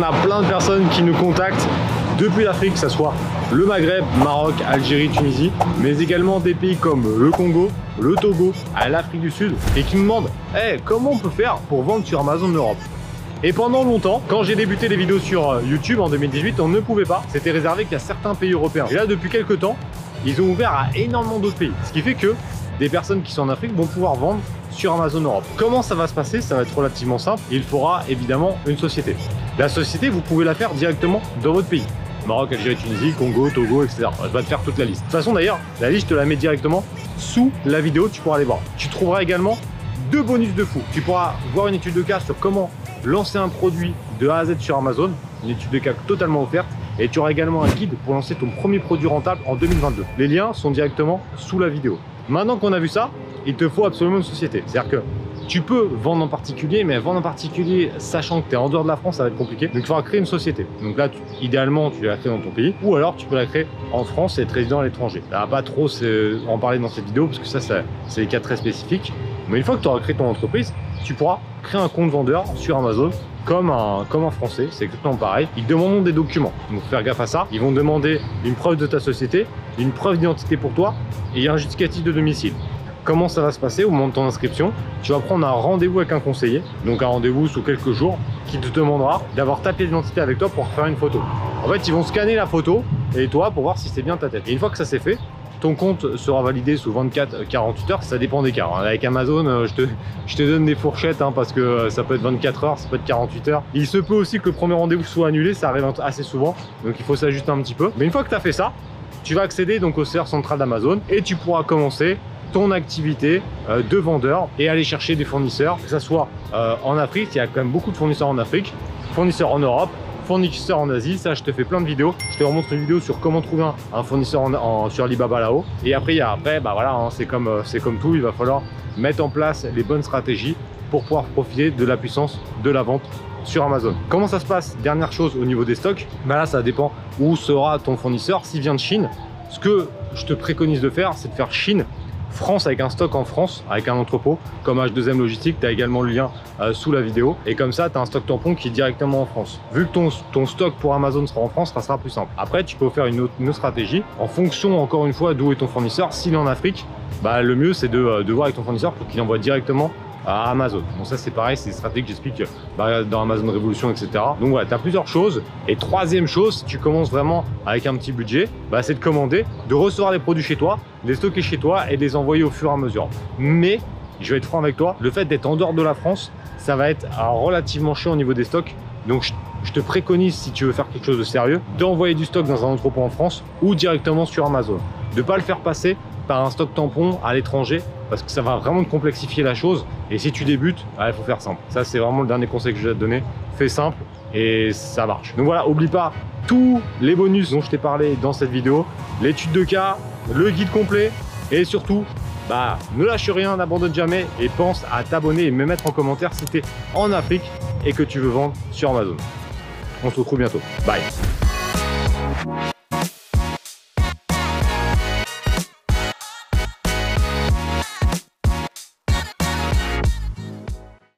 on a plein de personnes qui nous contactent depuis l'Afrique, que ce soit le Maghreb, Maroc, Algérie, Tunisie, mais également des pays comme le Congo, le Togo, l'Afrique du Sud, et qui nous demandent hey, comment on peut faire pour vendre sur Amazon Europe? Et pendant longtemps, quand j'ai débuté les vidéos sur euh, YouTube en 2018, on ne pouvait pas. C'était réservé qu'à certains pays européens. Et là, depuis quelques temps, ils ont ouvert à énormément d'autres pays. Ce qui fait que des personnes qui sont en Afrique vont pouvoir vendre sur Amazon Europe. Comment ça va se passer? Ça va être relativement simple. Il faudra évidemment une société. La société, vous pouvez la faire directement dans votre pays. Maroc, Algérie, Tunisie, Congo, Togo, etc. Je vais te faire toute la liste. De toute façon, d'ailleurs, la liste, je te la mets directement sous la vidéo. Tu pourras aller voir. Tu trouveras également deux bonus de fou. Tu pourras voir une étude de cas sur comment lancer un produit de A à Z sur Amazon, une étude de cas totalement offerte. Et tu auras également un guide pour lancer ton premier produit rentable en 2022. Les liens sont directement sous la vidéo. Maintenant qu'on a vu ça, il te faut absolument une société. C'est-à-dire que tu peux vendre en particulier, mais vendre en particulier, sachant que tu es en dehors de la France, ça va être compliqué. Donc, il faudra créer une société. Donc là, idéalement, tu la crées dans ton pays, ou alors tu peux la créer en France et être résident à l'étranger. Ça va pas trop en parler dans cette vidéo, parce que ça, c'est des cas très spécifiques. Mais une fois que tu auras créé ton entreprise, tu pourras créer un compte vendeur sur Amazon comme un, comme un français, c'est exactement pareil. Ils demanderont des documents, donc faire gaffe à ça. Ils vont demander une preuve de ta société, une preuve d'identité pour toi et un justificatif de domicile. Comment ça va se passer au moment de ton inscription Tu vas prendre un rendez-vous avec un conseiller, donc un rendez-vous sous quelques jours, qui te demandera d'avoir ta pièce d'identité avec toi pour faire une photo. En fait, ils vont scanner la photo et toi pour voir si c'est bien ta tête. Et une fois que ça c'est fait, ton compte sera validé sous 24-48 heures, ça dépend des cas. Hein. Avec Amazon, euh, je te, donne des fourchettes hein, parce que euh, ça peut être 24 heures, ça peut être 48 heures. Il se peut aussi que le premier rendez-vous soit annulé, ça arrive assez souvent, donc il faut s'ajuster un petit peu. Mais une fois que tu as fait ça, tu vas accéder donc au serveur central d'Amazon et tu pourras commencer ton activité euh, de vendeur et aller chercher des fournisseurs, que ce soit en Afrique, il y a quand même beaucoup de fournisseurs en Afrique, fournisseurs en Europe, fournisseur en Asie. Ça, je te fais plein de vidéos. Je te remontre une vidéo sur comment trouver un, fournisseur en, sur Alibaba là-haut. Et après, après, bah hein, c'est comme, euh, c'est comme tout. Il va falloir mettre en place les bonnes stratégies pour pouvoir profiter de la puissance de la vente sur Amazon. Comment ça se passe? Dernière chose au niveau des stocks, bah là ça dépend où sera ton fournisseur. S'il vient de Chine, ce que je te préconise de faire, c'est de faire Chine France avec un stock en France, avec un entrepôt, comme H2M Logistique, tu as également le lien euh, sous la vidéo. Et comme ça, tu as un stock tampon qui est directement en France. Vu que ton, stock pour Amazon sera en France, ça sera plus simple. Après, tu peux faire une autre, stratégie en fonction, encore une fois, d'où est ton fournisseur. S'il est en Afrique, bah, le mieux, c'est de, euh, de voir avec ton fournisseur pour qu'il envoie directement à Amazon. Bon ça c'est pareil, c'est des stratégies que j'explique bah, dans Amazon Révolution, etc. Donc voilà, tu as plusieurs choses. Et troisième chose, si tu commences vraiment avec un petit budget, bah, c'est de commander, de recevoir les produits chez toi, les stocker chez toi et les envoyer au fur et à mesure. Mais, je vais être franc avec toi, le fait d'être en dehors de la France, ça va être relativement chiant au niveau des stocks. Donc je te préconise, si tu veux faire quelque chose de sérieux, d'envoyer du stock dans un entrepôt en France ou directement sur Amazon. De ne pas le faire passer un stock tampon à l'étranger parce que ça va vraiment te complexifier la chose. Et si tu débutes, ah, il faut faire simple. Ça, c'est vraiment le dernier conseil que je vais te donner. Fais simple et ça marche. Donc voilà, oublie pas tous les bonus dont je t'ai parlé dans cette vidéo, l'étude de cas, le guide complet et surtout, bah, ne lâche rien, n'abandonne jamais et pense à t'abonner et me mettre en commentaire si tu es en Afrique et que tu veux vendre sur Amazon. On se retrouve bientôt. Bye